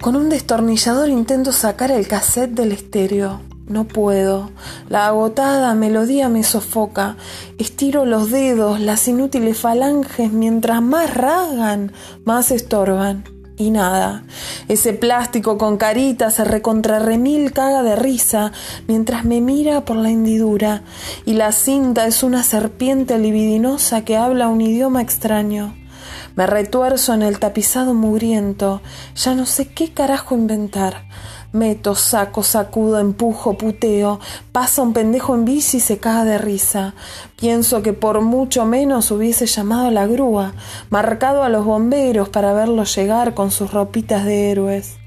Con un destornillador intento sacar el cassette del estéreo. No puedo. La agotada melodía me sofoca. Estiro los dedos, las inútiles falanges, mientras más rasgan, más estorban. Y nada. Ese plástico con carita se recontrarremil caga de risa mientras me mira por la hendidura. Y la cinta es una serpiente libidinosa que habla un idioma extraño. Me retuerzo en el tapizado mugriento. Ya no sé qué carajo inventar. Meto, saco, sacudo, empujo, puteo. Pasa un pendejo en bici y se caga de risa. Pienso que por mucho menos hubiese llamado a la grúa, marcado a los bomberos para verlos llegar con sus ropitas de héroes.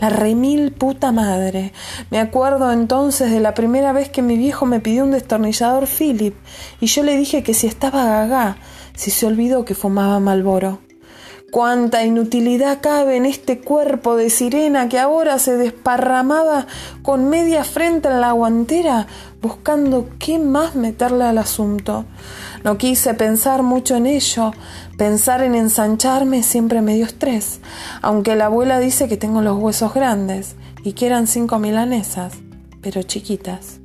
La remil puta madre. Me acuerdo entonces de la primera vez que mi viejo me pidió un destornillador Philip y yo le dije que si estaba gaga, si se olvidó que fumaba Malboro. Cuánta inutilidad cabe en este cuerpo de sirena que ahora se desparramaba con media frente en la guantera, buscando qué más meterle al asunto. No quise pensar mucho en ello. Pensar en ensancharme siempre me dio estrés, aunque la abuela dice que tengo los huesos grandes y que eran cinco milanesas, pero chiquitas.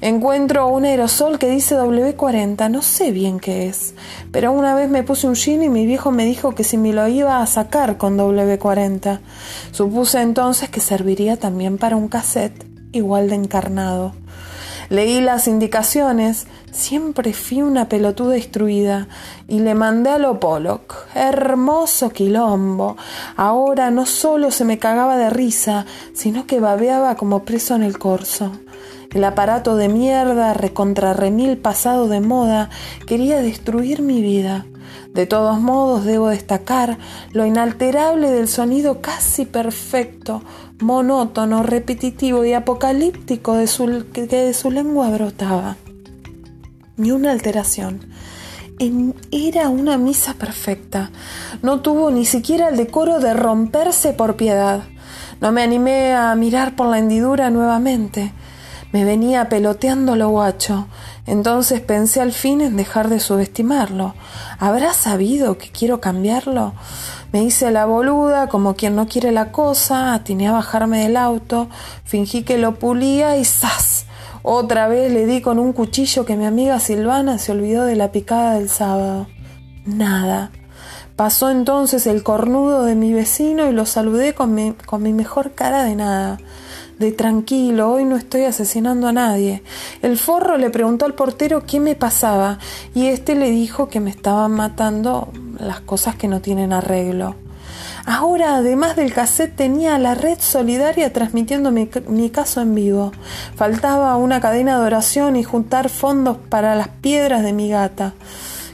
Encuentro un aerosol que dice W40, no sé bien qué es, pero una vez me puse un jean y mi viejo me dijo que si me lo iba a sacar con W40. Supuse entonces que serviría también para un cassette igual de encarnado. Leí las indicaciones, siempre fui una pelotuda instruida, y le mandé a lo Pollock. Hermoso quilombo. Ahora no solo se me cagaba de risa, sino que babeaba como preso en el corso. El aparato de mierda, recontrarremil pasado de moda, quería destruir mi vida. De todos modos, debo destacar lo inalterable del sonido casi perfecto, monótono, repetitivo y apocalíptico de su, que de su lengua brotaba. Ni una alteración. era una misa perfecta. No tuvo ni siquiera el decoro de romperse por piedad. No me animé a mirar por la hendidura nuevamente. Me venía peloteando lo guacho. Entonces pensé al fin en dejar de subestimarlo. ¿Habrá sabido que quiero cambiarlo? Me hice la boluda, como quien no quiere la cosa, atiné a bajarme del auto, fingí que lo pulía y ¡zas! Otra vez le di con un cuchillo que mi amiga Silvana se olvidó de la picada del sábado. Nada. Pasó entonces el cornudo de mi vecino y lo saludé con mi, mejor cara de nada de tranquilo, hoy no estoy asesinando a nadie. El forro le preguntó al portero qué me pasaba y éste le dijo que me estaban matando las cosas que no tienen arreglo. Ahora, además del cassette, tenía la red solidaria transmitiendo mi, mi, caso en vivo. Faltaba una cadena de oración y juntar fondos para las piedras de mi gata.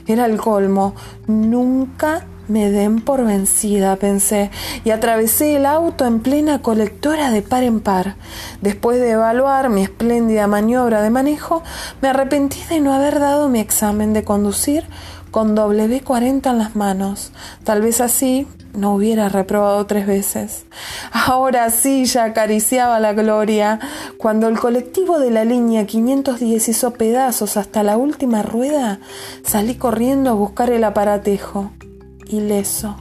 Era el colmo. Nunca me den por vencida, pensé, y atravesé el auto en plena colectora de par en par. Después de evaluar mi espléndida maniobra de manejo, me arrepentí de no haber dado mi examen de conducir con W40 en las manos. Tal vez así no hubiera reprobado tres veces. Ahora sí ya acariciaba la gloria. Cuando el colectivo de la línea 510 hizo pedazos hasta la última rueda, salí corriendo a buscar el aparatejo ileso.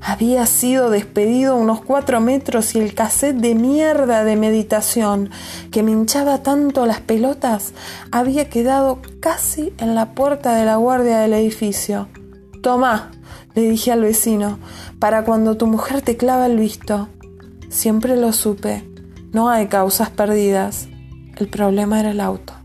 Había sido despedido unos cuatro metros y el cassette de mierda de meditación que me hinchaba tanto las pelotas había quedado casi en la puerta de la guardia del edificio. Tomá, le dije al vecino, para cuando tu mujer te clava el visto. Siempre lo supe. No hay causas perdidas. El problema era el auto.